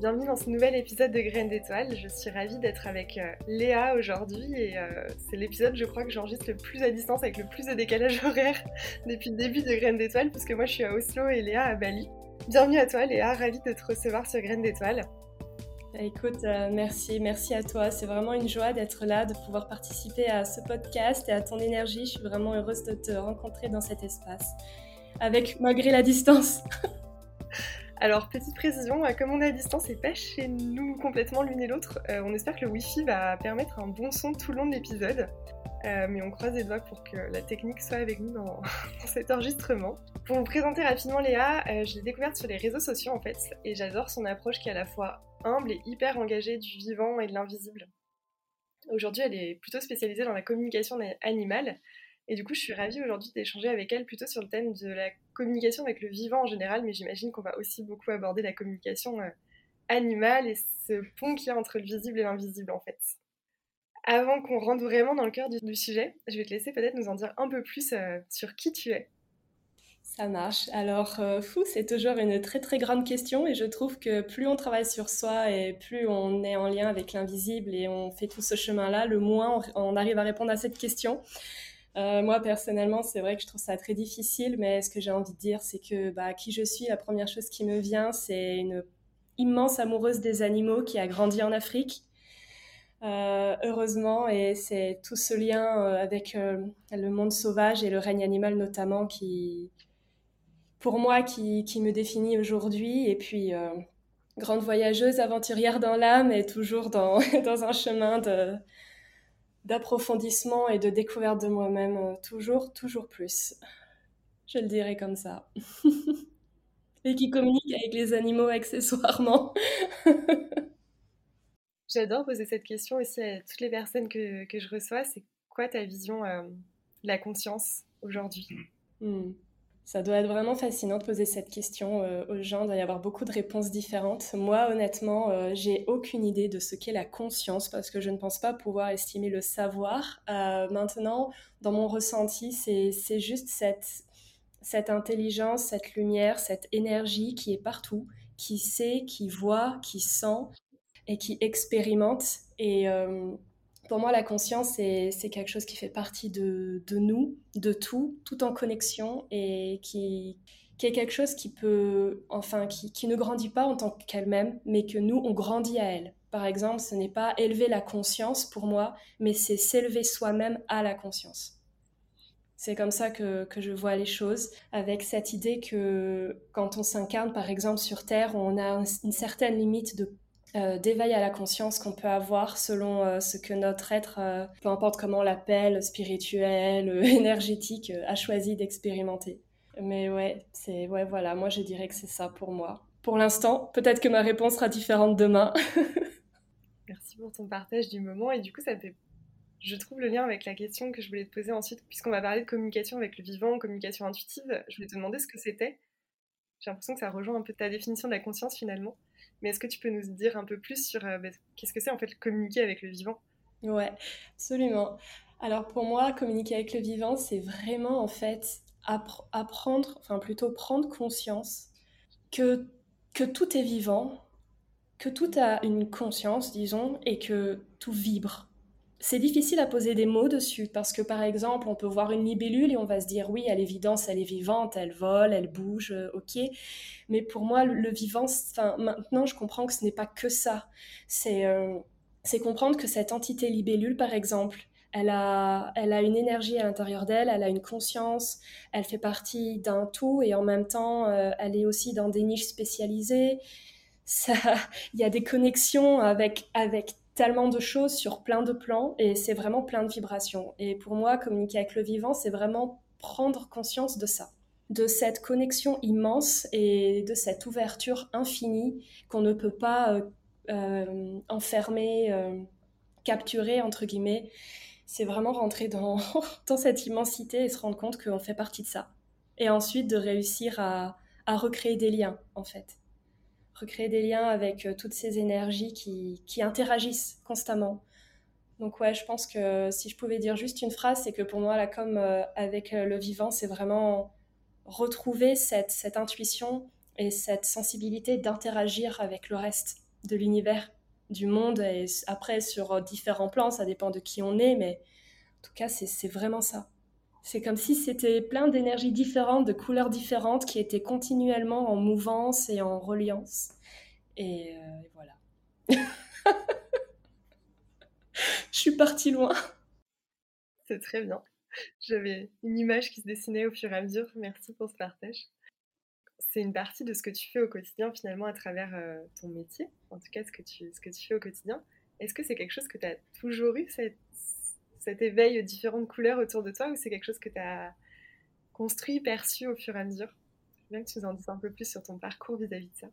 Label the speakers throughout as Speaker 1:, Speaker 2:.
Speaker 1: Bienvenue dans ce nouvel épisode de Graines d'étoiles. Je suis ravie d'être avec euh, Léa aujourd'hui et euh, c'est l'épisode, je crois, que j'enregistre le plus à distance avec le plus de décalage horaire depuis le début de Graines d'étoiles puisque moi je suis à Oslo et Léa à Bali. Bienvenue à toi Léa, ravie de te recevoir sur Graines d'étoiles.
Speaker 2: Bah, écoute, euh, merci, merci à toi. C'est vraiment une joie d'être là, de pouvoir participer à ce podcast et à ton énergie. Je suis vraiment heureuse de te rencontrer dans cet espace, avec malgré la distance.
Speaker 1: Alors, petite précision, euh, comme on est à distance et pas chez nous complètement l'une et l'autre, euh, on espère que le Wi-Fi va permettre un bon son tout le long de l'épisode. Euh, mais on croise les doigts pour que la technique soit avec nous dans, cet enregistrement. Pour vous présenter rapidement Léa, je l'ai découverte sur les réseaux sociaux en fait, et j'adore son approche qui est à la fois humble et hyper engagée du vivant et de l'invisible. Aujourd'hui, elle est plutôt spécialisée dans la communication animale, et du coup, je suis ravie aujourd'hui d'échanger avec elle plutôt sur le thème de la communication avec le vivant en général, mais j'imagine qu'on va aussi beaucoup aborder la communication euh, animale et ce pont qu'il y a entre le visible et l'invisible en fait. Avant qu'on rentre vraiment dans le cœur du, sujet, je vais te laisser peut-être nous en dire un peu plus euh, sur qui tu es.
Speaker 2: Ça marche. Alors, euh, fou, c'est toujours une très très grande question et je trouve que plus on travaille sur soi et plus on est en lien avec l'invisible et on fait tout ce chemin-là, le moins on arrive à répondre à cette question. Euh, moi, personnellement, c'est vrai que je trouve ça très difficile, mais ce que j'ai envie de dire, c'est que bah, qui je suis, la première chose qui me vient, c'est une immense amoureuse des animaux qui a grandi en Afrique. Euh, heureusement, et c'est tout ce lien euh, avec le monde sauvage et le règne animal notamment qui, pour moi, qui, me définit aujourd'hui. Et puis, grande voyageuse, aventurière dans l'âme et toujours dans, dans un chemin de, d'approfondissement et de découverte de moi-même, euh, toujours, toujours plus. Je le dirais comme ça. et qui communique avec les animaux accessoirement.
Speaker 1: J'adore poser cette question aussi à toutes les personnes que, je reçois. C'est quoi ta vision euh, de la conscience aujourd'hui?
Speaker 2: Hmm. Ça doit être vraiment fascinant de poser cette question euh, aux gens. Il doit y avoir beaucoup de réponses différentes. Moi, honnêtement, euh, j'ai aucune idée de ce qu'est la conscience parce que je ne pense pas pouvoir estimer le savoir. Euh, maintenant, dans mon ressenti, c'est juste cette, cette intelligence, cette lumière, cette énergie qui est partout, qui sait, qui voit, qui sent et qui expérimente. Et pour moi, la conscience, c'est quelque chose qui fait partie de, nous, de tout, tout en connexion et qui, est quelque chose qui peut, enfin, qui, ne grandit pas en tant qu'elle-même, mais que nous, on grandit à elle. Par exemple, ce n'est pas élever la conscience pour moi, mais c'est s'élever soi-même à la conscience. C'est comme ça que, que, je vois les choses, avec cette idée que quand on s'incarne, par exemple, sur Terre, on a une certaine limite de euh, d'éveil à la conscience qu'on peut avoir selon euh, ce que notre être, euh, peu importe comment on l'appelle, spirituel, énergétique, a choisi d'expérimenter. Mais ouais, c'est ouais voilà, moi je dirais que c'est ça pour moi. Pour l'instant, peut-être que ma réponse sera différente demain.
Speaker 1: Merci pour ton partage du moment et du coup ça fait je trouve le lien avec la question que je voulais te poser ensuite, puisqu'on va parler de communication avec le vivant, communication intuitive. Je voulais te demander ce que c'était. J'ai l'impression que ça rejoint un peu ta définition de la conscience finalement. Mais est-ce que tu peux nous dire un peu plus sur euh, bah, qu'est-ce que c'est en fait communiquer avec le vivant?
Speaker 2: Ouais, absolument. Alors pour moi, communiquer avec le vivant, c'est vraiment en fait apprendre, enfin plutôt prendre conscience que, que tout est vivant, que tout a une conscience, disons, et que tout vibre c'est difficile à poser des mots dessus parce que par exemple, on peut voir une libellule et on va se dire oui, à l'évidence, elle est vivante, elle vole, elle bouge, euh, ok. Mais pour moi, le, vivant, maintenant, je comprends que ce n'est pas que ça. Euh, c'est comprendre que cette entité libellule, par exemple, elle a, elle a une énergie à l'intérieur d'elle, elle a une conscience, elle fait partie d'un tout et en même temps, euh, elle est aussi dans des niches spécialisées. Il y a des connexions avec, avec tellement de choses sur plein de plans et c'est vraiment plein de vibrations. Et pour moi, communiquer avec le vivant, c'est vraiment prendre conscience de ça, de cette connexion immense et de cette ouverture infinie qu'on ne peut pas euh, euh, enfermer, euh, capturer, entre guillemets. c'est vraiment rentrer dans, cette immensité et se rendre compte qu'on fait partie de ça. Et ensuite de réussir à recréer des liens, en fait. Recréer des liens avec euh, toutes ces énergies qui, qui interagissent constamment. Donc ouais, je pense que si je pouvais dire juste une phrase, c'est que pour moi, la com euh, avec euh, le vivant, c'est vraiment retrouver cette, cette intuition et cette sensibilité d'interagir avec le reste de l'univers du monde et après sur différents plans, ça dépend de qui on est, mais en tout cas, c'est vraiment ça. C'est comme si c'était plein d'énergies différentes, de couleurs différentes qui étaient continuellement en mouvance et en reliance. Et, euh, voilà. Je suis partie loin.
Speaker 1: C'est très bien. J'avais une image qui se dessinait au fur et à mesure. Merci pour ce partage c'est une partie de ce que tu fais au quotidien finalement à travers euh, ton métier, en tout cas ce que tu, ce que tu fais au quotidien. Est-ce que c'est quelque chose que tu as toujours eu, cet éveil aux différentes couleurs autour de toi, ou c'est quelque chose que tu as construit, perçu au fur et à mesure? Bien que tu nous en dises un peu plus sur ton parcours vis-à-vis de ça.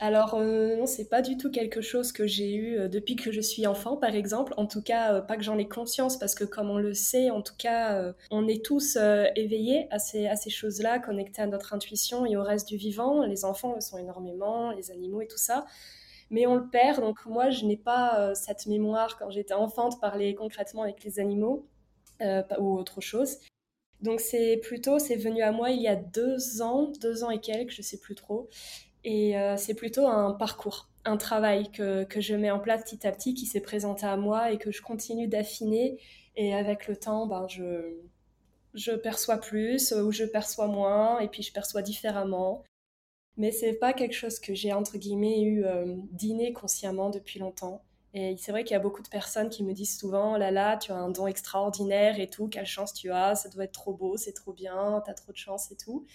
Speaker 2: Alors euh, non, c'est pas du tout quelque chose que j'ai eu euh, depuis que je suis enfant, par exemple. En tout cas, euh, pas que j'en ai conscience, parce que comme on le sait, en tout cas, on est tous éveillés à ces, à ces choses-là, connectés à notre intuition et au reste du vivant. Les enfants le sont énormément, les animaux et tout ça. Mais on le perd, donc moi, je n'ai pas cette mémoire quand j'étais enfant de parler concrètement avec les animaux ou autre chose. Donc c'est plutôt, c'est venu à moi il y a deux ans, deux ans et quelques, je sais plus trop. Et euh, c'est plutôt un parcours, un travail que, que, je mets en place petit à petit, qui s'est présenté à moi et que je continue d'affiner. Et avec le temps, ben, je, je perçois plus ou je perçois moins, et puis je perçois différemment. Mais c'est pas quelque chose que j'ai, entre guillemets, eu euh, dîné consciemment depuis longtemps. Et c'est vrai qu'il y a beaucoup de personnes qui me disent souvent, là là, tu as un don extraordinaire et tout, quelle chance tu as, ça doit être trop beau, c'est trop bien, tu as trop de chance et tout.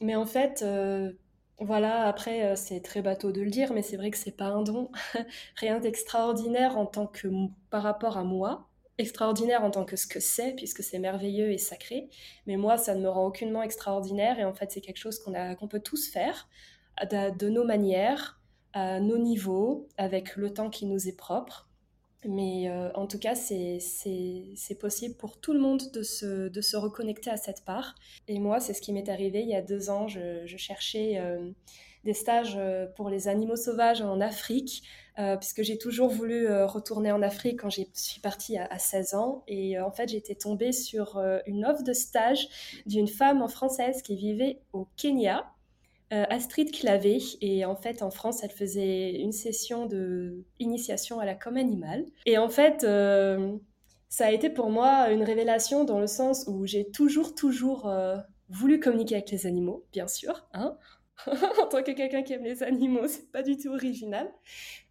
Speaker 2: Mais en fait, euh, voilà, après, euh, c'est très bateau de le dire, mais c'est vrai que c'est pas un don. Rien d'extraordinaire en tant que par rapport à moi. Extraordinaire en tant que ce que c'est, puisque c'est merveilleux et sacré. Mais moi, ça ne me rend aucunement extraordinaire. Et en fait, c'est quelque chose qu'on qu'on peut tous faire de, nos manières, à nos niveaux, avec le temps qui nous est propre. Mais euh, en tout cas, c'est possible pour tout le monde de se, de se, reconnecter à cette part. Et moi, c'est ce qui m'est arrivé il y a deux ans. Je, cherchais euh, des stages euh, pour les animaux sauvages en Afrique, puisque j'ai toujours voulu retourner en Afrique quand je suis partie à, à 16 ans. Et en fait, j'étais tombée sur une offre de stage d'une femme française qui vivait au Kenya euh, Astrid Clavé. Et en fait, en France, elle faisait une session de initiation à la com animale. Et en fait, euh, ça a été pour moi une révélation dans le sens où j'ai toujours, toujours euh, voulu communiquer avec les animaux, bien sûr. Hein en tant que quelqu'un qui aime les animaux, c'est pas du tout original.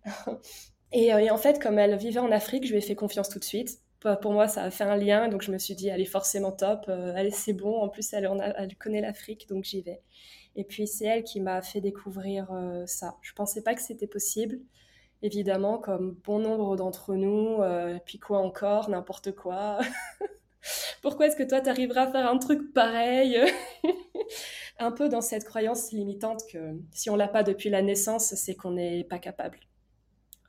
Speaker 2: et, en fait, comme elle vivait en Afrique, je lui ai fait confiance tout de suite pour moi, ça a fait un lien, donc je me suis dit, elle est forcément top, allez, c'est bon, en plus, elle, elle connaît l'Afrique, donc j'y vais. Et puis c'est elle qui m'a fait découvrir euh, ça. Je pensais pas que c'était possible. Évidemment, comme bon nombre d'entre nous, euh, puis quoi encore, n'importe quoi. Pourquoi est-ce que toi, tu arriveras à faire un truc pareil? Un peu dans cette croyance limitante que si on l'a pas depuis la naissance, c'est qu'on n'est pas capable.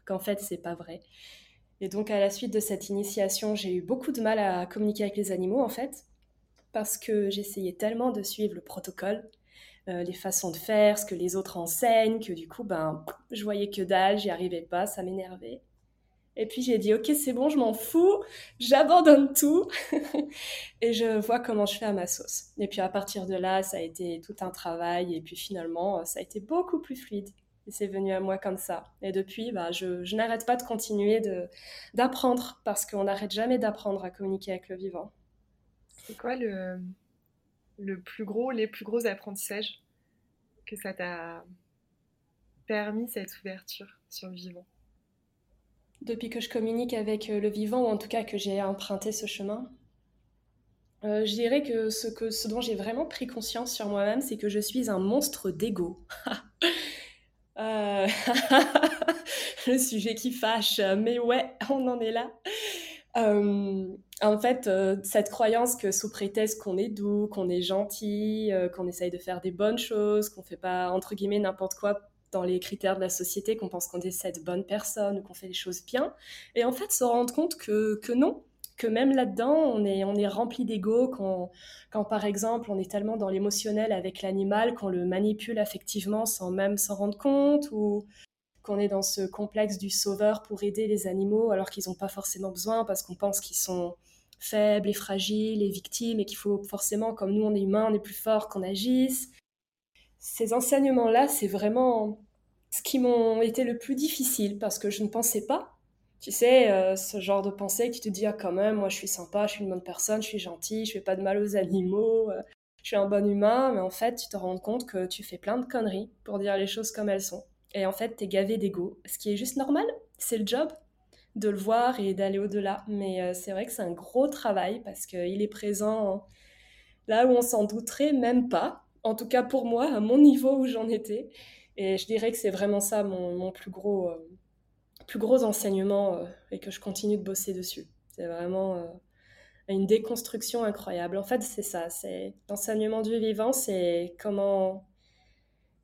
Speaker 2: Qu'en fait, c'est pas vrai. Et donc, à la suite de cette initiation, j'ai eu beaucoup de mal à communiquer avec les animaux, en fait, parce que j'essayais tellement de suivre le protocole euh, les façons de faire, ce que les autres enseignent, que du coup, ben, je voyais que dalle, j'y arrivais pas, ça m'énervait. Et puis j'ai dit, ok, c'est bon, je m'en fous, j'abandonne tout et je vois comment je fais à ma sauce. Et puis à partir de là, ça a été tout un travail et puis finalement, ça a été beaucoup plus fluide. Et c'est venu à moi comme ça. Et depuis, bah, je, n'arrête pas de continuer d'apprendre parce qu'on n'arrête jamais d'apprendre à communiquer avec le vivant.
Speaker 1: C'est quoi le plus gros, les plus gros apprentissages que ça t'a permis cette ouverture sur le vivant?
Speaker 2: Depuis que je communique avec euh, le vivant, ou en tout cas que j'ai emprunté ce chemin, euh, je dirais que ce, que ce dont j'ai vraiment pris conscience sur moi-même, c'est que je suis un monstre d'ego. Euh, le sujet qui fâche, mais ouais, on en est là. En fait, cette croyance que sous prétexte qu'on est doux, qu'on est gentil, qu'on essaye de faire des bonnes choses, qu'on fait pas entre guillemets n'importe quoi dans les critères de la société, qu'on pense qu'on est cette bonne personne qu'on fait les choses bien. Et en fait, se rendre compte que, que non, que même là-dedans, on est, on est rempli d'ego quand, quand, par exemple, on est tellement dans l'émotionnel avec l'animal qu'on le manipule affectivement sans même s'en rendre compte, ou qu'on est dans ce complexe du sauveur pour aider les animaux alors qu'ils n'ont pas forcément besoin parce qu'on pense qu'ils sont faibles et fragiles et victimes et qu'il faut forcément, comme nous on est humains, on est plus fort qu'on agisse. Ces enseignements-là, c'est vraiment ce qui m'ont été le plus difficile parce que je ne pensais pas. Tu sais, euh, ce genre de pensée qui te dit ah quand même, moi je suis sympa, je suis une bonne personne, je suis gentille, je fais pas de mal aux animaux, euh, je suis un bon humain, mais en fait tu te rends compte que tu fais plein de conneries pour dire les choses comme elles sont. Et en fait, tu es gavé d'ego, ce qui est juste normal, c'est le job de le voir et d'aller au-delà. Mais euh, c'est vrai que c'est un gros travail parce qu'il est présent là où on s'en douterait même pas, en tout cas pour moi, à mon niveau où j'en étais. Et je dirais que c'est vraiment ça mon, plus, gros, euh, plus gros enseignement euh, et que je continue de bosser dessus. C'est vraiment une déconstruction incroyable. En fait, c'est ça, c'est l'enseignement du vivant, c'est comment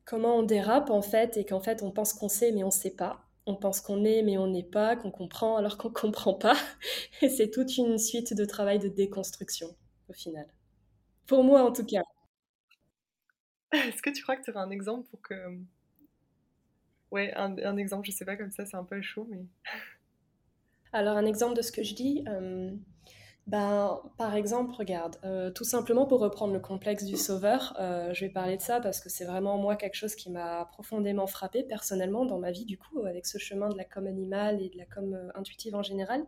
Speaker 2: comment on dérape en fait et qu'en fait on pense qu'on sait mais on ne sait pas. On pense qu'on est mais on n'est pas, qu'on comprend alors qu'on ne comprend pas. Et c'est toute une suite de travail de déconstruction au final. Pour moi en tout cas.
Speaker 1: Est-ce que tu crois que tu aurais un exemple pour que... Ouais, un, exemple, je sais pas, comme ça c'est un peu chaud mais...
Speaker 2: Alors un exemple de ce que je dis, euh, ben, par exemple, regarde, euh, tout simplement pour reprendre le complexe du sauveur, euh, je vais parler de ça parce que c'est vraiment moi quelque chose qui m'a profondément frappé personnellement dans ma vie du coup, avec ce chemin de la com animale et de la com euh, intuitive en général.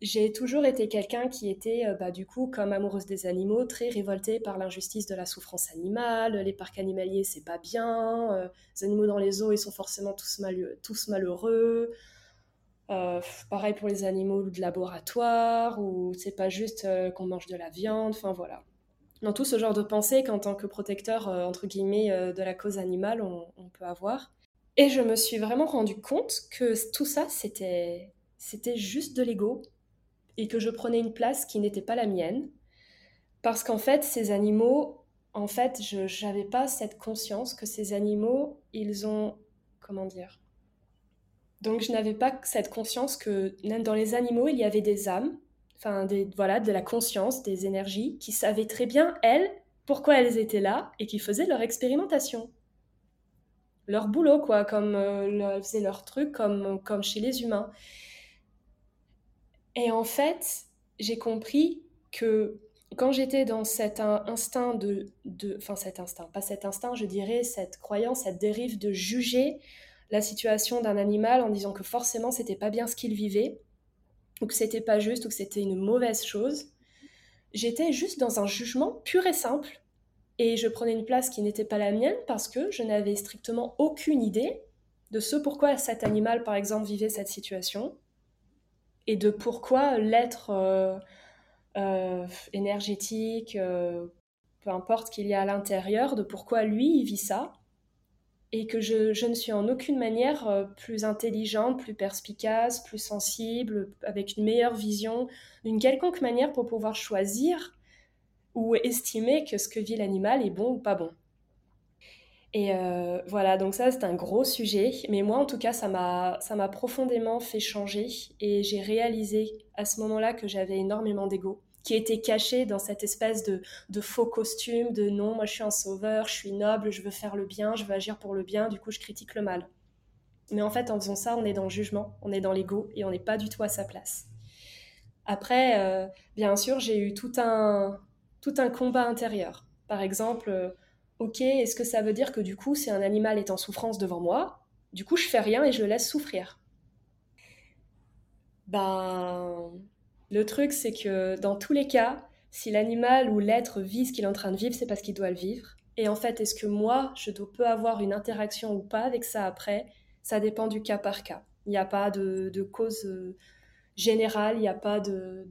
Speaker 2: J'ai toujours été quelqu'un qui était, bah, du coup, comme amoureuse des animaux, très révoltée par l'injustice de la souffrance animale. Les parcs animaliers, c'est pas bien. les animaux dans les zoos, ils sont forcément tous, malheureux. Euh, pareil pour les animaux de laboratoire, ou c'est pas juste euh, qu'on mange de la viande, enfin voilà. Dans tout ce genre de pensée qu'en tant que protecteur, euh, entre guillemets, de la cause animale, on, peut avoir. Et je me suis vraiment rendu compte que tout ça, c'était juste de l'ego, et que je prenais une place qui n'était pas la mienne, parce qu'en fait, ces animaux, en fait, je n'avais pas cette conscience que ces animaux, ils ont, comment dire, donc je n'avais pas cette conscience que même dans les animaux, il y avait des âmes, enfin des, voilà, de la conscience, des énergies, qui savaient très bien, elles, pourquoi elles étaient là et qui faisaient leur expérimentation. Leur boulot, quoi, comme euh, faisaient leur truc, comme, comme chez les humains. Et en fait, j'ai compris que quand j'étais dans cet instinct de, de... Enfin, cet instinct, pas cet instinct, je dirais, cette croyance, cette dérive de juger la situation d'un animal en disant que forcément c'était pas bien ce qu'il vivait, ou que c'était pas juste, ou que c'était une mauvaise chose. J'étais juste dans un jugement pur et simple, et je prenais une place qui n'était pas la mienne parce que je n'avais strictement aucune idée de ce pourquoi cet animal, par exemple, vivait cette situation, et de pourquoi l'être euh, euh, énergétique, euh, peu importe qu'il y a à l'intérieur, de pourquoi lui, il vit ça, et que je, ne suis en aucune manière plus intelligente, plus perspicace, plus sensible, avec une meilleure vision, d'une quelconque manière pour pouvoir choisir ou estimer que ce que vit l'animal est bon ou pas bon. Et euh, voilà, donc ça c'est un gros sujet, mais moi en tout cas ça m'a profondément fait changer et j'ai réalisé à ce moment-là que j'avais énormément d'ego qui était caché dans cette espèce de, faux costume de non, moi je suis un sauveur, je suis noble, je veux faire le bien, je veux agir pour le bien, du coup je critique le mal. Mais en fait, en faisant ça, on est dans le jugement, on est dans l'ego et on n'est pas du tout à sa place. Après, euh, bien sûr, j'ai eu tout un, tout un combat intérieur. Par exemple, euh, ok, est-ce que ça veut dire que du coup, si un animal est en souffrance devant moi, du coup, je fais rien et je le laisse souffrir? Ben, le truc, c'est que dans tous les cas, si l'animal ou l'être vit ce qu'il est en train de vivre, c'est parce qu'il doit le vivre. Et en fait, est-ce que moi, je peux avoir une interaction ou pas avec ça après? Ça dépend du cas par cas. Il n'y a pas de, cause euh, générale, il n'y a pas de,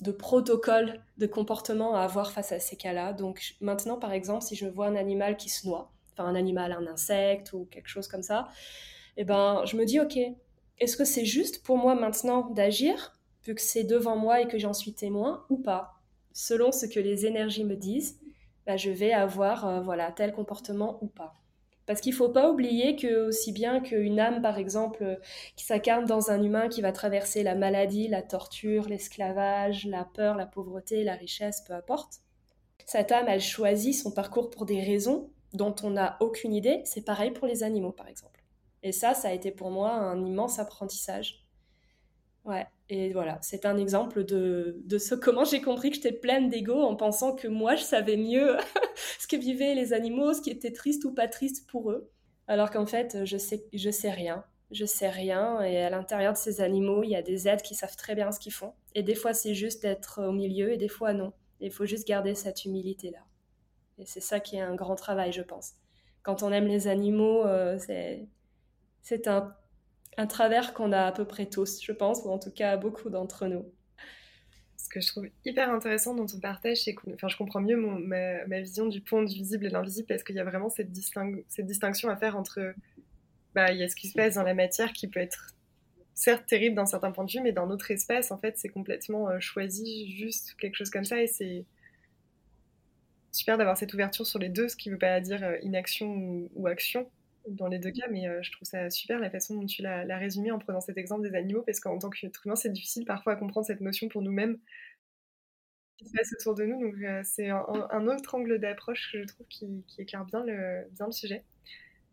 Speaker 2: de protocole de comportement à avoir face à ces cas-là. Donc maintenant, par exemple, si je vois un animal qui se noie, enfin un animal, un insecte ou quelque chose comme ça, eh ben, je me dis, ok, est-ce que c'est juste pour moi maintenant d'agir vu que c'est devant moi et que j'en suis témoin, ou pas? Selon ce que les énergies me disent, bah, je vais avoir euh, voilà tel comportement ou pas. Parce qu'il ne faut pas oublier que, aussi bien qu'une âme, par exemple, qui s'incarne dans un humain qui va traverser la maladie, la torture, l'esclavage, la peur, la pauvreté, la richesse, peu importe, cette âme, elle choisit son parcours pour des raisons dont on n'a aucune idée. C'est pareil pour les animaux, par exemple. Et ça, ça a été pour moi un immense apprentissage. Ouais, et voilà, c'est un exemple de, de ce comment j'ai compris que j'étais pleine d'ego en pensant que moi, je savais mieux ce que vivaient les animaux, ce qui était triste ou pas triste pour eux. Alors qu'en fait, je sais, je sais rien. Je sais rien. Et à l'intérieur de ces animaux, il y a des êtres qui savent très bien ce qu'ils font. Et des fois, c'est juste d'être au milieu et des fois, non. Il faut juste garder cette humilité-là. Et c'est ça qui est un grand travail, je pense. Quand on aime les animaux, euh, c'est un un travers qu'on a à peu près tous, je pense, ou en tout cas beaucoup d'entre nous.
Speaker 1: Ce que je trouve hyper intéressant dans ton partage, c'est que enfin, je comprends mieux ma, vision du pont du visible et de l'invisible parce qu'il y a vraiment cette, distinction à faire entre bah, il y a ce qui se passe dans la matière qui peut être certes terrible d'un certain point de vue, mais dans notre espace, en fait, c'est complètement euh, choisi, juste quelque chose comme ça, et c'est super d'avoir cette ouverture sur les deux, ce qui ne veut pas dire euh, inaction ou action, dans les deux cas, mais euh, je trouve ça super la façon dont tu l'as résumé en prenant cet exemple des animaux, parce qu'en tant qu'être humain, c'est difficile parfois à comprendre cette notion pour nous-mêmes qui se passe autour de nous. Donc euh, c'est un, autre angle d'approche que je trouve qui, éclaire bien le, bien le sujet.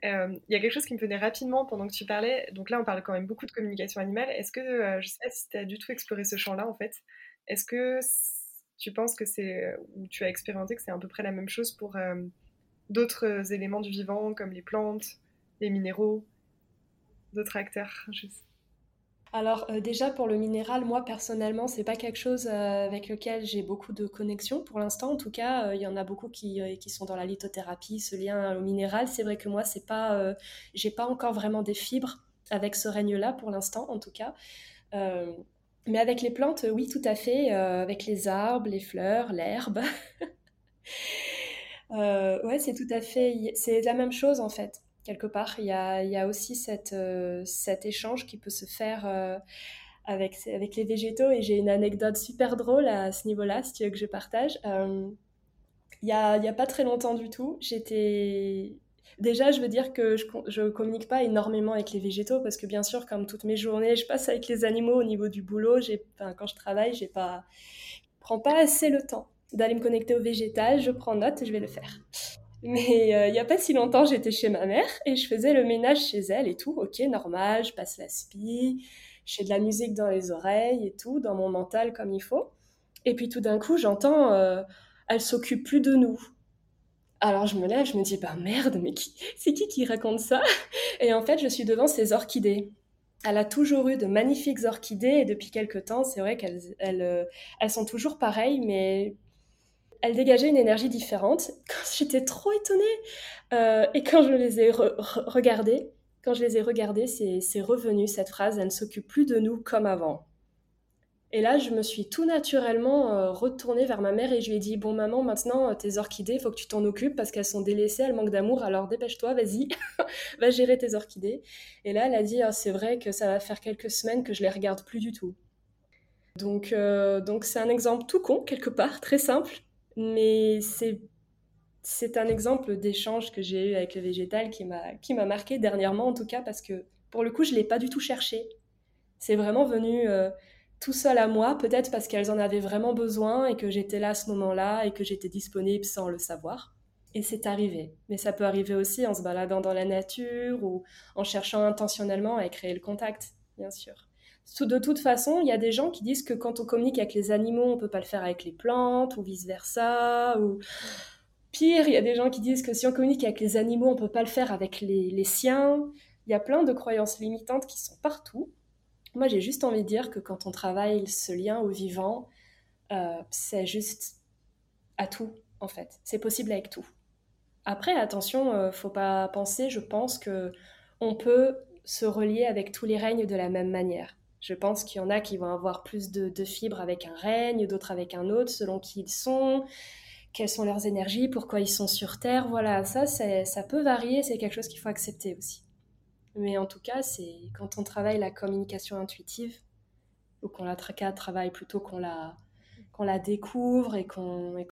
Speaker 1: Euh, il y a quelque chose qui me venait rapidement pendant que tu parlais. Donc là, on parle quand même beaucoup de communication animale. Est-ce que, je sais pas si tu as du tout exploré ce champ-là, en fait. Est-ce que tu penses que c'est, ou tu as expérimenté que c'est à peu près la même chose pour d'autres éléments du vivant, comme les plantes, les minéraux, d'autres acteurs
Speaker 2: alors euh, déjà pour le minéral, moi personnellement, c'est pas quelque chose euh, avec lequel j'ai beaucoup de connexion pour l'instant. En tout cas, euh, il y en a beaucoup qui, qui, sont dans la lithothérapie, ce lien au minéral. C'est vrai que moi, c'est pas, j'ai pas encore vraiment des fibres avec ce règne-là pour l'instant, en tout cas. mais avec les plantes, oui, tout à fait. avec les arbres, les fleurs, l'herbe. ouais, c'est tout à fait. C'est la même chose en fait quelque part. Il y a, aussi euh, cet échange qui peut se faire euh, avec, les végétaux. Et j'ai une anecdote super drôle à ce niveau-là, si tu veux que je partage. Euh, il n'y a, a, pas très longtemps du tout, j'étais... Déjà, je veux dire que je ne communique pas énormément avec les végétaux parce que bien sûr, comme toutes mes journées, je passe avec les animaux au niveau du boulot. Quand je travaille, je ne prends pas assez le temps d'aller me connecter au végétal. Je prends note et je vais le faire. Mais euh, il n'y a pas si longtemps, j'étais chez ma mère et je faisais le ménage chez elle et tout. Ok, normal, je passe la spie, j'ai de la musique dans les oreilles et tout, dans mon mental comme il faut. Et puis tout d'un coup, j'entends, euh, elle s'occupe plus de nous. Alors je me lève, je me dis, bah merde, mais c'est qui qui raconte ça? Et en fait, je suis devant ces orchidées. Elle a toujours eu de magnifiques orchidées et depuis quelques temps, c'est vrai qu'elles elles, euh, elles sont toujours pareilles, mais elles dégageaient une énergie différente. J'étais trop étonnée. Euh, et quand je les ai regardées, quand je les ai c'est revenu cette phrase, elle ne s'occupe plus de nous comme avant. Et là, je me suis tout naturellement euh, retournée vers ma mère et je lui ai dit Bon, maman, maintenant, tes orchidées, il faut que tu t'en occupes parce qu'elles sont délaissées, elles manquent d'amour, alors dépêche-toi, vas-y, va gérer tes orchidées. Et là, elle a dit ah, C'est vrai que ça va faire quelques semaines que je les regarde plus du tout. Donc, euh, donc c'est un exemple tout con, quelque part, très simple, mais c'est c'est un exemple d'échange que j'ai eu avec le végétal qui m'a qui m'a marqué dernièrement en tout cas parce que pour le coup je l'ai pas du tout cherché. C'est vraiment venu euh, tout seul à moi, peut-être parce qu'elles en avaient vraiment besoin et que j'étais là à ce moment-là et que j'étais disponible sans le savoir. Et c'est arrivé. Mais ça peut arriver aussi en se baladant dans la nature ou en cherchant intentionnellement à créer le contact, bien sûr. De toute façon, il y a des gens qui disent que quand on communique avec les animaux, on peut pas le faire avec les plantes ou vice-versa. Ou pire, il y a des gens qui disent que si on communique avec les animaux, on peut pas le faire avec les, siens. Il y a plein de croyances limitantes qui sont partout. Moi, j'ai juste envie de dire que quand on travaille ce lien au vivant, euh, c'est juste à tout, en fait. C'est possible avec tout. Après, attention, euh, faut pas penser, je pense que on peut se relier avec tous les règnes de la même manière. Je pense qu'il y en a qui vont avoir plus de, fibres avec un règne, d'autres avec un autre, selon qui ils sont, quelles sont leurs énergies, pourquoi ils sont sur Terre. Voilà, ça, ça peut varier, c'est quelque chose qu'il faut accepter aussi. Mais en tout cas, c'est quand on travaille la communication intuitive, ou qu'on la travaille plutôt qu'on la, qu'on la découvre et qu'on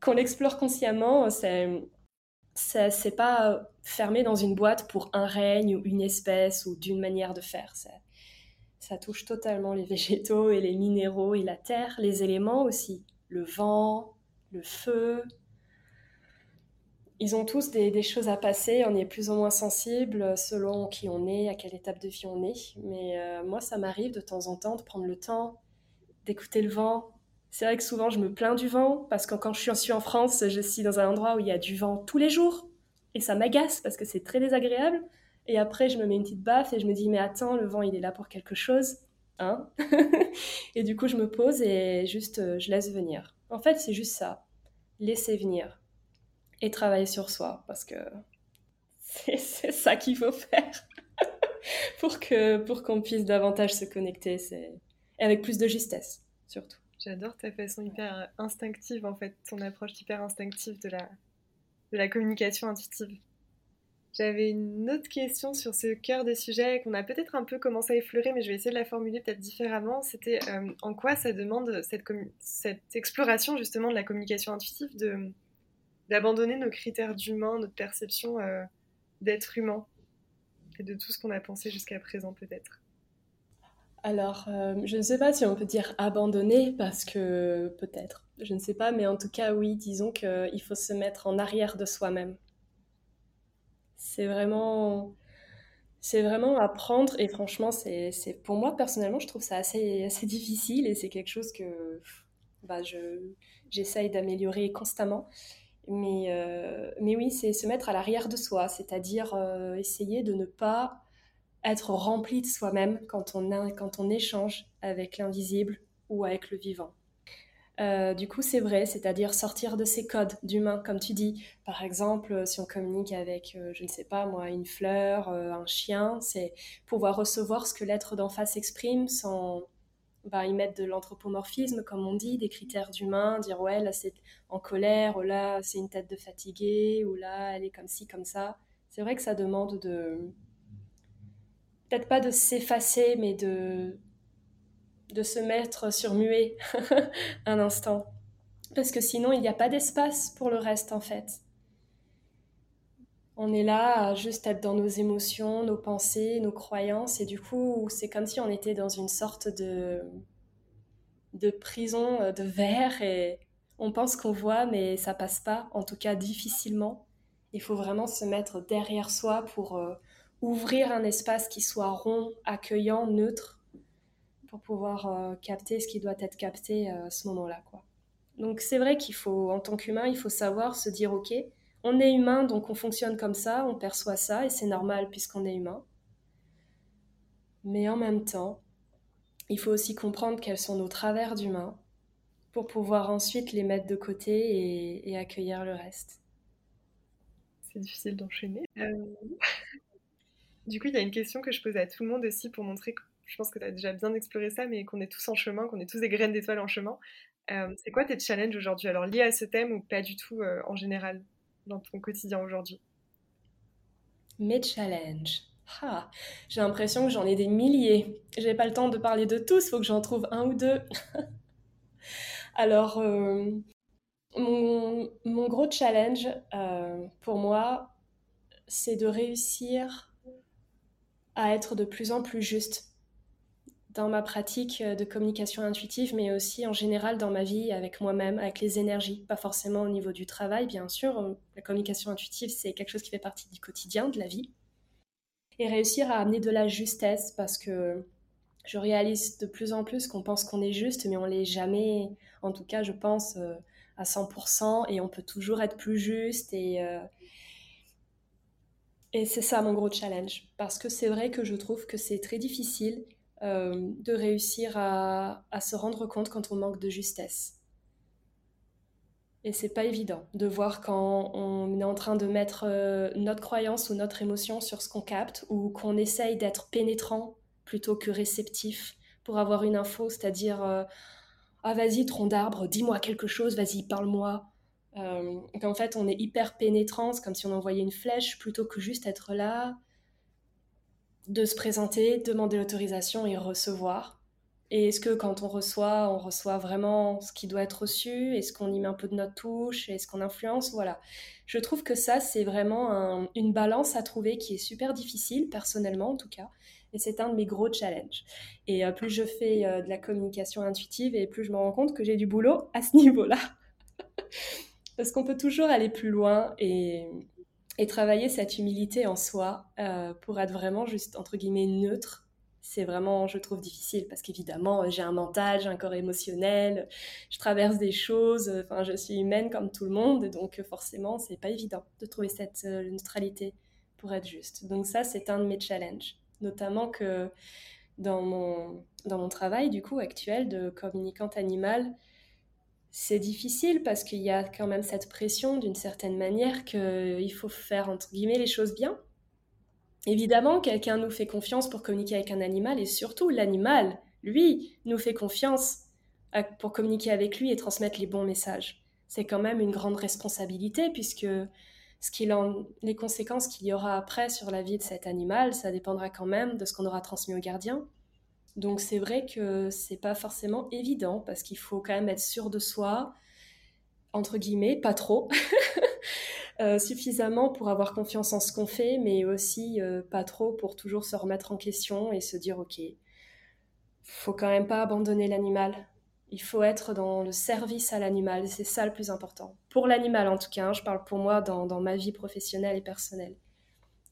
Speaker 2: qu'on l'explore consciemment, c'est c'est pas fermé dans une boîte pour un règne ou une espèce ou d'une manière de faire. Ça touche totalement les végétaux et les minéraux et la terre, les éléments aussi, le vent, le feu. Ils ont tous des, choses à passer, on est plus ou moins sensible selon qui on est, à quelle étape de vie on est. Mais euh, moi, ça m'arrive de temps en temps de prendre le temps d'écouter le vent. C'est vrai que souvent je me plains du vent parce que quand je suis en France, je suis dans un endroit où il y a du vent tous les jours et ça m'agace parce que c'est très désagréable. Et après, je me mets une petite baffe et je me dis, mais attends, le vent, il est là pour quelque chose. Hein et du coup, je me pose et juste, euh, je laisse venir. En fait, c'est juste ça. Laisser venir. Et travailler sur soi. Parce que c'est ça qu'il faut faire. pour que pour qu'on puisse davantage se connecter. Et avec plus de justesse, surtout.
Speaker 1: J'adore ta façon hyper instinctive, en fait, ton approche hyper instinctive de la, de la communication intuitive. J'avais une autre question sur ce cœur de sujet qu'on a peut-être un peu commencé à effleurer, mais je vais essayer de la formuler peut-être différemment. C'était euh, en quoi ça demande cette, exploration justement de la communication intuitive, d'abandonner nos critères d'humain, notre perception euh, d'être humain et de tout ce qu'on a pensé jusqu'à présent peut-être?
Speaker 2: Alors, euh, je ne sais pas si on peut dire abandonner parce que peut-être, je ne sais pas, mais en tout cas oui, disons qu'il faut se mettre en arrière de soi-même c'est vraiment, c'est vraiment apprendre. Et franchement, c'est, pour moi personnellement, je trouve ça assez, assez difficile et c'est quelque chose que bah, je, j'essaye d'améliorer constamment. Mais, euh, mais oui, c'est se mettre à l'arrière de soi, c'est-à-dire euh, essayer de ne pas être rempli de soi-même quand on, a, quand on échange avec l'invisible ou avec le vivant. Euh, du coup, c'est vrai, c'est-à-dire sortir de ces codes d'humain, comme tu dis. Par exemple, euh, si on communique avec, euh, je ne sais pas moi, une fleur, un chien, c'est pouvoir recevoir ce que l'être d'en face exprime sans bah, y mettre de l'anthropomorphisme, comme on dit, des critères d'humain, dire ouais, là c'est en colère, ou là c'est une tête de fatigué, ou là elle est comme ci, comme ça. C'est vrai que ça demande de. Peut-être pas de s'effacer, mais de, de se mettre sur muet un instant. Parce que sinon, il n'y a pas d'espace pour le reste, en fait. On est là à juste être dans nos émotions, nos pensées, nos croyances, et du coup, c'est comme si on était dans une sorte de, de prison de verre, et on pense qu'on voit, mais ça passe pas, en tout cas difficilement. Il faut vraiment se mettre derrière soi pour euh, ouvrir un espace qui soit rond, accueillant, neutre, pour pouvoir euh, capter ce qui doit être capté euh, à ce moment-là. Quoi. Donc c'est vrai qu'il faut, en tant qu'humain, il faut savoir se dire, ok, on est humain, donc on fonctionne comme ça, on perçoit ça, et c'est normal puisqu'on est humain. Mais en même temps, il faut aussi comprendre quels sont nos travers d'humain pour pouvoir ensuite les mettre de côté et, accueillir le reste.
Speaker 1: C'est difficile d'enchaîner. Euh, du coup, il y a une question que je pose à tout le monde aussi pour montrer je pense que tu as déjà bien exploré ça, mais qu'on est tous en chemin, qu'on est tous des graines d'étoiles en chemin. Euh, c'est quoi tes challenges aujourd'hui? Alors liés à ce thème ou pas du tout euh, en général dans ton quotidien aujourd'hui?
Speaker 2: Mes challenges. Ah, j'ai l'impression que j'en ai des milliers. J'ai pas le temps de parler de tous, faut que j'en trouve un ou deux. Alors, euh, mon, gros challenge pour moi, c'est de réussir à être de plus en plus juste dans ma pratique euh, de communication intuitive, mais aussi en général dans ma vie avec moi-même, avec les énergies, pas forcément au niveau du travail, bien sûr. Euh, la communication intuitive, c'est quelque chose qui fait partie du quotidien, de la vie. Et réussir à amener de la justesse, parce que je réalise de plus en plus qu'on pense qu'on est juste, mais on l'est jamais, en tout cas, je pense, euh, à 100%, et on peut toujours être plus juste. Et, et c'est ça mon gros challenge, parce que c'est vrai que je trouve que c'est très difficile euh, de réussir à, se rendre compte quand on manque de justesse. Et c'est pas évident de voir quand on est en train de mettre euh, notre croyance ou notre émotion sur ce qu'on capte ou qu'on essaye d'être pénétrant plutôt que réceptif pour avoir une info, c'est-à-dire euh, ah vas-y tronc d'arbre, dis-moi quelque chose, vas-y parle-moi. qu'en fait on est hyper pénétrant, c'est comme si on envoyait une flèche plutôt que juste être là, de se présenter, demander l'autorisation et recevoir. Et est-ce que quand on reçoit, on reçoit vraiment ce qui doit être reçu? Est-ce qu'on y met un peu de notre touche? Est-ce qu'on influence? Voilà. Je trouve que ça, c'est vraiment une balance à trouver qui est super difficile, personnellement en tout cas. Et c'est un de mes gros challenges. Et euh, plus je fais euh, de la communication intuitive, et plus je me rends compte que j'ai du boulot à ce niveau-là. Parce qu'on peut toujours aller plus loin et, et travailler cette humilité en soi euh, pour être vraiment juste, entre guillemets, neutre c'est vraiment, je trouve, difficile. Parce qu'évidemment, j'ai un mental, j'ai un corps émotionnel, je traverse des choses, enfin, je suis humaine comme tout le monde, donc forcément, c'est pas évident de trouver cette euh, neutralité pour être juste. Donc ça, c'est un de mes challenges, notamment que dans mon, dans mon travail, du coup, actuel de communicante animale, c'est difficile parce qu'il y a quand même cette pression d'une certaine manière qu'il faut faire, entre guillemets, les choses bien Évidemment, quelqu'un nous fait confiance pour communiquer avec un animal et surtout l'animal, lui, nous fait confiance pour communiquer avec lui et transmettre les bons messages. C'est quand même une grande responsabilité puisque ce les conséquences qu'il y aura après sur la vie de cet animal, ça dépendra quand même de ce qu'on aura transmis au gardien. Donc c'est vrai que c'est pas forcément évident parce qu'il faut quand même être sûr de soi, entre guillemets, pas trop. Euh, suffisamment pour avoir confiance en ce qu'on fait, mais aussi euh, pas trop pour toujours se remettre en question et se dire ok, faut quand même pas abandonner l'animal. Il faut être dans le service à l'animal, c'est ça le plus important. Pour l'animal en tout cas, hein, je parle pour moi dans, ma vie professionnelle et personnelle.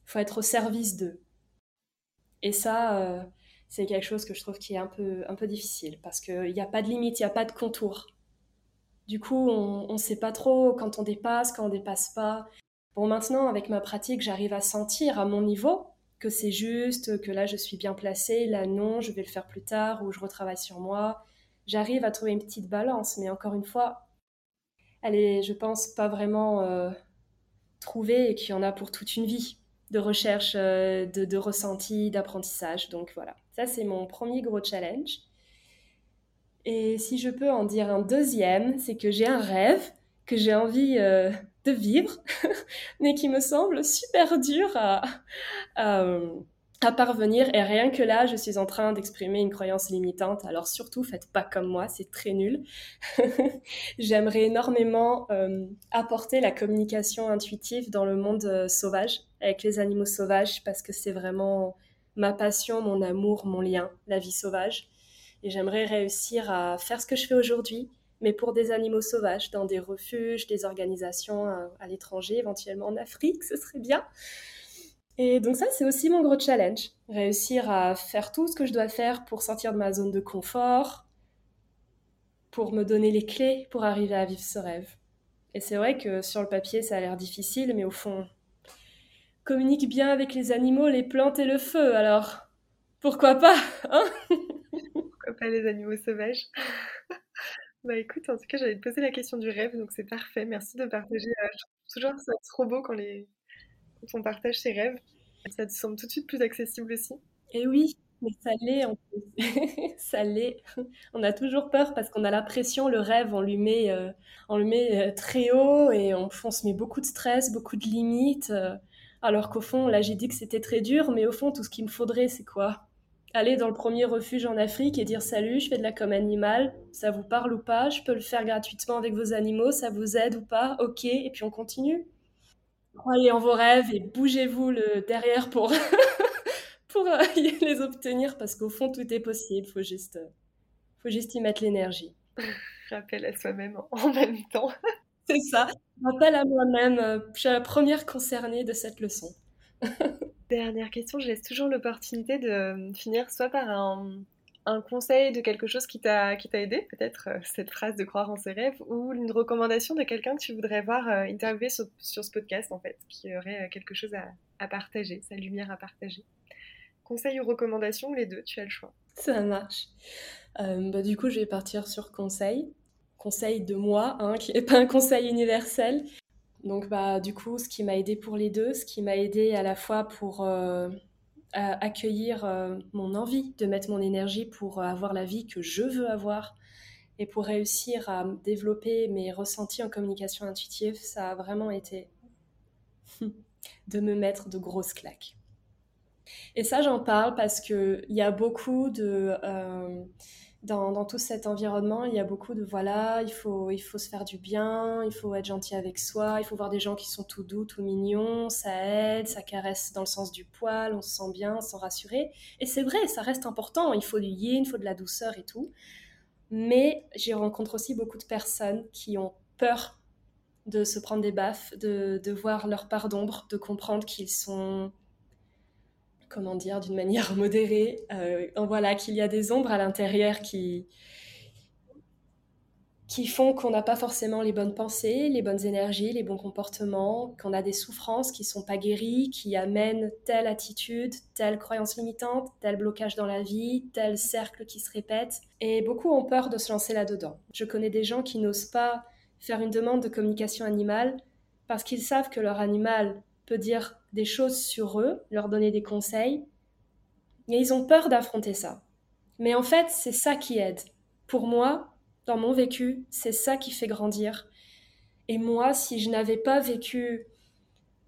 Speaker 2: Il faut être au service d'eux. Et ça, euh, c'est quelque chose que je trouve qui est un peu, un peu difficile parce qu'il n'y a pas de limite, il n'y a pas de contour. Du coup, on ne sait pas trop quand on dépasse, quand on dépasse pas. Bon, maintenant, avec ma pratique, j'arrive à sentir à mon niveau que c'est juste, que là, je suis bien placée, là, non, je vais le faire plus tard, ou je retravaille sur moi. J'arrive à trouver une petite balance, mais encore une fois, elle est, je pense, pas vraiment euh, trouvée et qu'il y en a pour toute une vie de recherche, euh, de, de ressenti, d'apprentissage. Donc voilà, ça, c'est mon premier gros challenge. Et si je peux en dire un deuxième, c'est que j'ai un rêve que j'ai envie euh, de vivre, mais qui me semble super dur à, parvenir. Et rien que là, je suis en train d'exprimer une croyance limitante. Alors surtout, faites pas comme moi, c'est très nul. J'aimerais énormément euh, apporter la communication intuitive dans le monde euh, sauvage, avec les animaux sauvages, parce que c'est vraiment ma passion, mon amour, mon lien, la vie sauvage. Et j'aimerais réussir à faire ce que je fais aujourd'hui, mais pour des animaux sauvages, dans des refuges, des organisations euh, à, l'étranger, éventuellement en Afrique, ce serait bien. Et donc ça, c'est aussi mon gros challenge. Réussir à faire tout ce que je dois faire pour sortir de ma zone de confort, pour me donner les clés pour arriver à vivre ce rêve. Et c'est vrai que sur le papier, ça a l'air difficile, mais au fond, communique bien avec les animaux, les plantes et le feu, alors pourquoi pas hein?
Speaker 1: Pas les animaux sauvages? bah écoute, en tout cas, j'allais te poser la question du rêve, donc c'est parfait. Merci de partager. Euh, toujours ça trop beau quand, les... quand on partage ses rêves. Ça te semble tout de suite plus accessible aussi.
Speaker 2: Et oui, mais ça l'est en plus. ça l'est. On a toujours peur parce qu'on a la pression, le rêve, on lui met, euh, on le met euh, très haut et on, on, se met beaucoup de stress, beaucoup de limites. Alors qu'au fond, là j'ai dit que c'était très dur, mais au fond, tout ce qu'il me faudrait, c'est quoi? Aller dans le premier refuge en Afrique et dire salut, je fais de la com animale, ça vous parle ou pas, je peux le faire gratuitement avec vos animaux, ça vous aide ou pas, ok, et puis on continue. Croyez en vos rêves et bougez-vous le derrière pour, pour euh, les obtenir parce qu'au fond tout est possible, faut juste, faut juste y mettre l'énergie.
Speaker 1: Rappel à soi-même en même temps.
Speaker 2: C'est ça, rappel à moi-même, euh, je suis la première concernée de cette leçon.
Speaker 1: Dernière question, je laisse toujours l'opportunité de euh, finir soit par un, conseil de quelque chose qui t'a aidé, peut-être euh, cette phrase de croire en ses rêves, ou une recommandation de quelqu'un que tu voudrais voir interviewer sur, ce podcast, en fait, qui aurait quelque chose à, partager, sa lumière à partager. Conseil ou recommandation, les deux, tu as le choix.
Speaker 2: Ça marche. bah, du coup, je vais partir sur conseil. Conseil de moi, hein, qui n'est pas un conseil universel, donc, bah, du coup, ce qui m'a aidé pour les deux, ce qui m'a aidé à la fois pour euh, accueillir euh, mon envie de mettre mon énergie pour avoir la vie que je veux avoir et pour réussir à développer mes ressentis en communication intuitive, ça a vraiment été de me mettre de grosses claques. Et ça, j'en parle parce qu'il y a beaucoup de... Euh, dans, tout cet environnement, il y a beaucoup de voilà, il faut, il faut se faire du bien, il faut être gentil avec soi, il faut voir des gens qui sont tout doux, tout mignons, ça aide, ça caresse dans le sens du poil, on se sent bien, on se sent rassuré. Et c'est vrai, ça reste important, il faut du yin, il faut de la douceur et tout. Mais j'y rencontre aussi beaucoup de personnes qui ont peur de se prendre des baffes, de, de voir leur part d'ombre, de comprendre qu'ils sont comment dire, d'une manière modérée. Euh, voilà, qu'il y a des ombres à l'intérieur qui, qui font qu'on n'a pas forcément les bonnes pensées, les bonnes énergies, les bons comportements, qu'on a des souffrances qui sont pas guéries, qui amènent telle attitude, telle croyance limitante, tel blocage dans la vie, tel cercle qui se répète. Et beaucoup ont peur de se lancer là-dedans. Je connais des gens qui n'osent pas faire une demande de communication animale parce qu'ils savent que leur animal peut dire des choses sur eux, leur donner des conseils. Et ils ont peur d'affronter ça. Mais en fait, c'est ça qui aide. Pour moi, dans mon vécu, c'est ça qui fait grandir. Et moi, si je n'avais pas vécu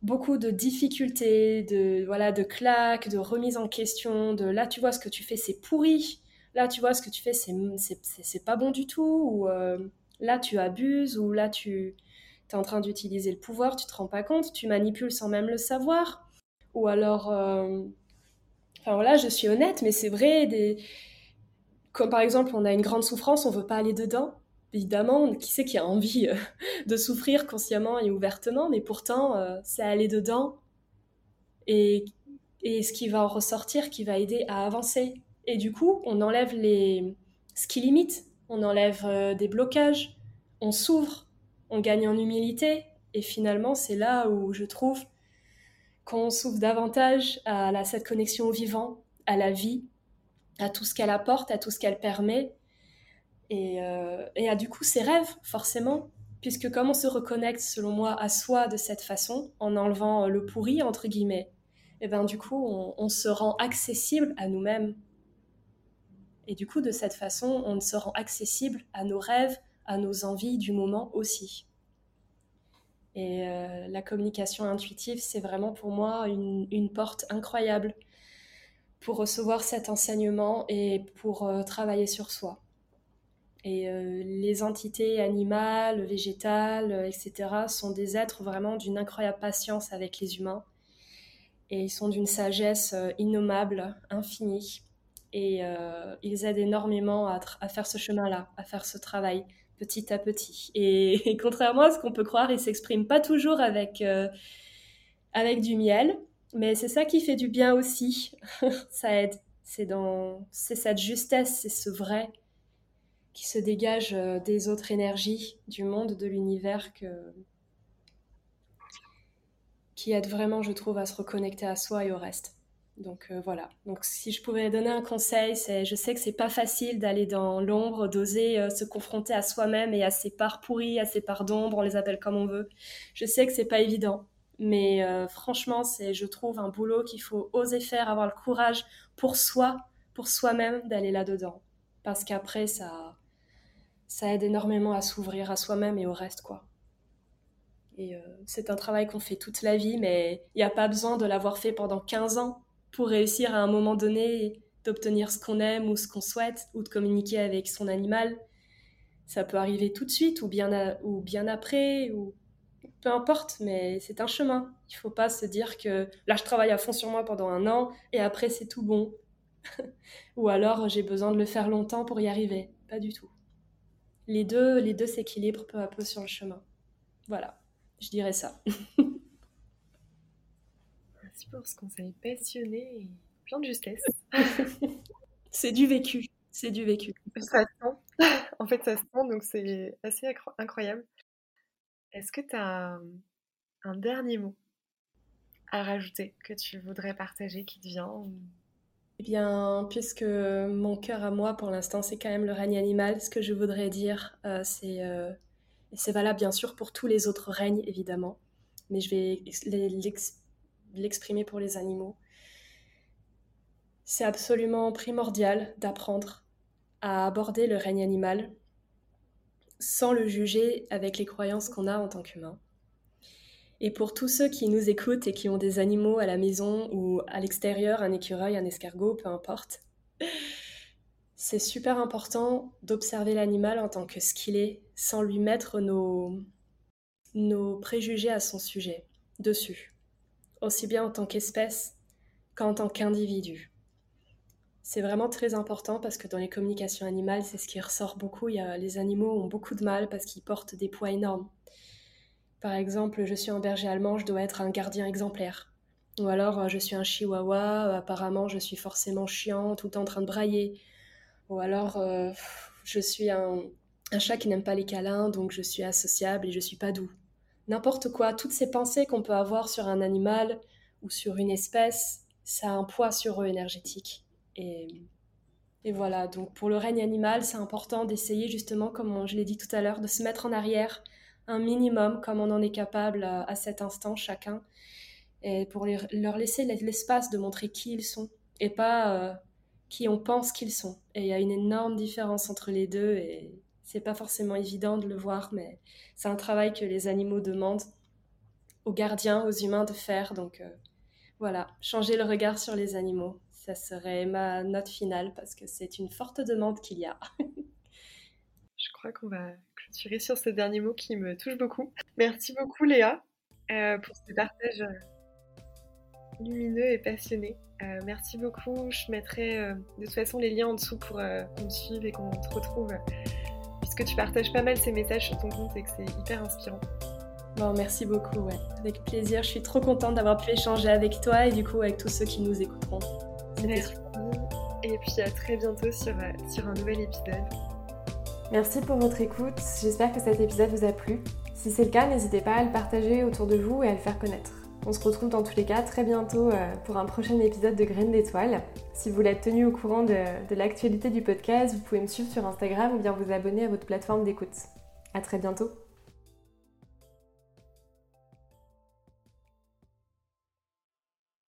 Speaker 2: beaucoup de difficultés, de voilà, de claques, de remise en question, de là tu vois ce que tu fais c'est pourri, là tu vois ce que tu fais c'est c'est pas bon du tout, ou euh, là tu abuses, ou là tu tu es en train d'utiliser le pouvoir, tu te rends pas compte, tu manipules sans même le savoir. Ou alors, euh, enfin voilà, je suis honnête, mais c'est vrai, des... comme par exemple, on a une grande souffrance, on veut pas aller dedans. Évidemment, qui sait qui a envie euh, de souffrir consciemment et ouvertement, mais pourtant, euh, c'est aller dedans et, et ce qui va en ressortir qui va aider à avancer. Et du coup, on enlève les... ce qui limite, on enlève des blocages, on s'ouvre, on gagne en humilité. Et finalement, c'est là où je trouve qu'on s'ouvre davantage à cette connexion au vivant, à la vie, à tout ce qu'elle apporte, à tout ce qu'elle permet, et, euh, à du coup ses rêves, forcément. Puisque comme on se reconnecte, selon moi, à soi de cette façon, en enlevant le pourri, entre guillemets, et eh ben du coup, on se rend accessible à nous-mêmes. Et du coup, de cette façon, on se rend accessible à nos rêves, à nos envies du moment aussi. Et euh, la communication intuitive, c'est vraiment pour moi une, porte incroyable pour recevoir cet enseignement et pour euh, travailler sur soi. Et euh, les entités animales, végétales, etc., sont des êtres vraiment d'une incroyable patience avec les humains. Et ils sont d'une sagesse innommable, infinie. Et ils aident énormément à faire ce chemin-là, à faire ce travail petit à petit. Et, contrairement à ce qu'on peut croire, il s'exprime pas toujours avec, euh, avec du miel, mais c'est ça qui fait du bien aussi. ça aide. C'est dans c'est cette justesse, c'est ce vrai qui se dégage euh, des autres énergies du monde, de l'univers qui aide vraiment, je trouve, à se reconnecter à soi et au reste. Donc euh, voilà. Donc si je pouvais donner un conseil, c'est je sais que c'est pas facile d'aller dans l'ombre, d'oser euh, se confronter à soi-même et à ses parts pourries, à ses parts d'ombre, on les appelle comme on veut. Je sais que c'est pas évident, mais euh, franchement, c'est je trouve un boulot qu'il faut oser faire, avoir le courage pour soi, pour soi-même d'aller là-dedans parce qu'après ça ça aide énormément à s'ouvrir à soi-même et au reste quoi. Et c'est un travail qu'on fait toute la vie, mais il n'y a pas besoin de l'avoir fait pendant 15 ans pour réussir à un moment donné d'obtenir ce qu'on aime ou ce qu'on souhaite ou de communiquer avec son animal. Ça peut arriver tout de suite ou bien, ou bien après ou peu importe, mais c'est un chemin. Il faut pas se dire que là je travaille à fond sur moi pendant un an et après c'est tout bon. ou alors j'ai besoin de le faire longtemps pour y arriver. Pas du tout. Les deux, les deux s'équilibrent peu à peu sur le chemin. Voilà, je dirais ça.
Speaker 1: Merci pour ce conseil passionné et plein de justesse.
Speaker 2: c'est du vécu. C'est du vécu.
Speaker 1: Ça se sent. En fait, ça se sent, donc c'est assez incroyable. Est-ce que tu as un, dernier mot à rajouter que tu voudrais partager qui te vient
Speaker 2: Eh bien, puisque mon cœur à moi, pour l'instant, c'est quand même le règne animal, ce que je voudrais dire, euh, c'est, euh, et c'est valable bien sûr pour tous les autres règnes, évidemment, mais je vais l'expliquer l'exprimer pour les animaux. C'est absolument primordial d'apprendre à aborder le règne animal sans le juger avec les croyances qu'on a en tant qu'humain. Et pour tous ceux qui nous écoutent et qui ont des animaux à la maison ou à l'extérieur, un écureuil, un escargot, peu importe, c'est super important d'observer l'animal en tant que ce qu'il est, sans lui mettre nos, nos préjugés à son sujet, dessus, aussi bien en tant qu'espèce qu'en tant qu'individu. C'est vraiment très important parce que dans les communications animales, c'est ce qui ressort beaucoup. A, les animaux ont beaucoup de mal parce qu'ils portent des poids énormes. Par exemple, je suis un berger allemand, je dois être un gardien exemplaire. Ou alors, euh, je suis un chihuahua, euh, apparemment, je suis forcément chiant, tout en train de brailler. Ou alors, euh, je suis un, un chat qui n'aime pas les câlins, donc je suis associable et je suis pas doux. N'importe quoi, toutes ces pensées qu'on peut avoir sur un animal ou sur une espèce, ça a un poids sur eux énergétique. Et, et voilà, donc pour le règne animal, c'est important d'essayer justement, comme je l'ai dit tout à l'heure, de se mettre en arrière un minimum, comme on en est capable à, cet instant chacun, et pour leur laisser l'espace de montrer qui ils sont, et pas euh, qui on pense qu'ils sont. Et il y a une énorme différence entre les deux, c'est pas forcément évident de le voir, mais c'est un travail que les animaux demandent aux gardiens, aux humains de faire. Donc euh, voilà, changer le regard sur les animaux, ça serait ma note finale parce que c'est une forte demande qu'il y a.
Speaker 1: Je crois qu'on va clôturer sur ce dernier mot qui me touche beaucoup. Merci beaucoup Léa euh, pour ce partage euh, lumineux et passionné. merci beaucoup. Je mettrai de toute façon les liens en dessous pour qu'on me suive et qu'on te retrouve que tu partages pas mal ces messages sur ton compte et que c'est hyper inspirant.
Speaker 2: Bon, merci beaucoup, ouais. Avec plaisir. Je suis trop contente d'avoir pu échanger avec toi et du coup avec tous ceux qui nous écouteront.
Speaker 1: Merci. Et puis à très bientôt sur, euh, sur un nouvel épisode.
Speaker 3: Merci pour votre écoute. J'espère que cet épisode vous a plu. Si c'est le cas, n'hésitez pas à le partager autour de vous et à le faire connaître. On se retrouve dans tous les cas très bientôt euh, pour un prochain épisode de Graines d'étoiles. Si vous voulez être tenu au courant de, l'actualité du podcast, vous pouvez me suivre sur Instagram ou bien vous abonner à votre plateforme d'écoute. À très bientôt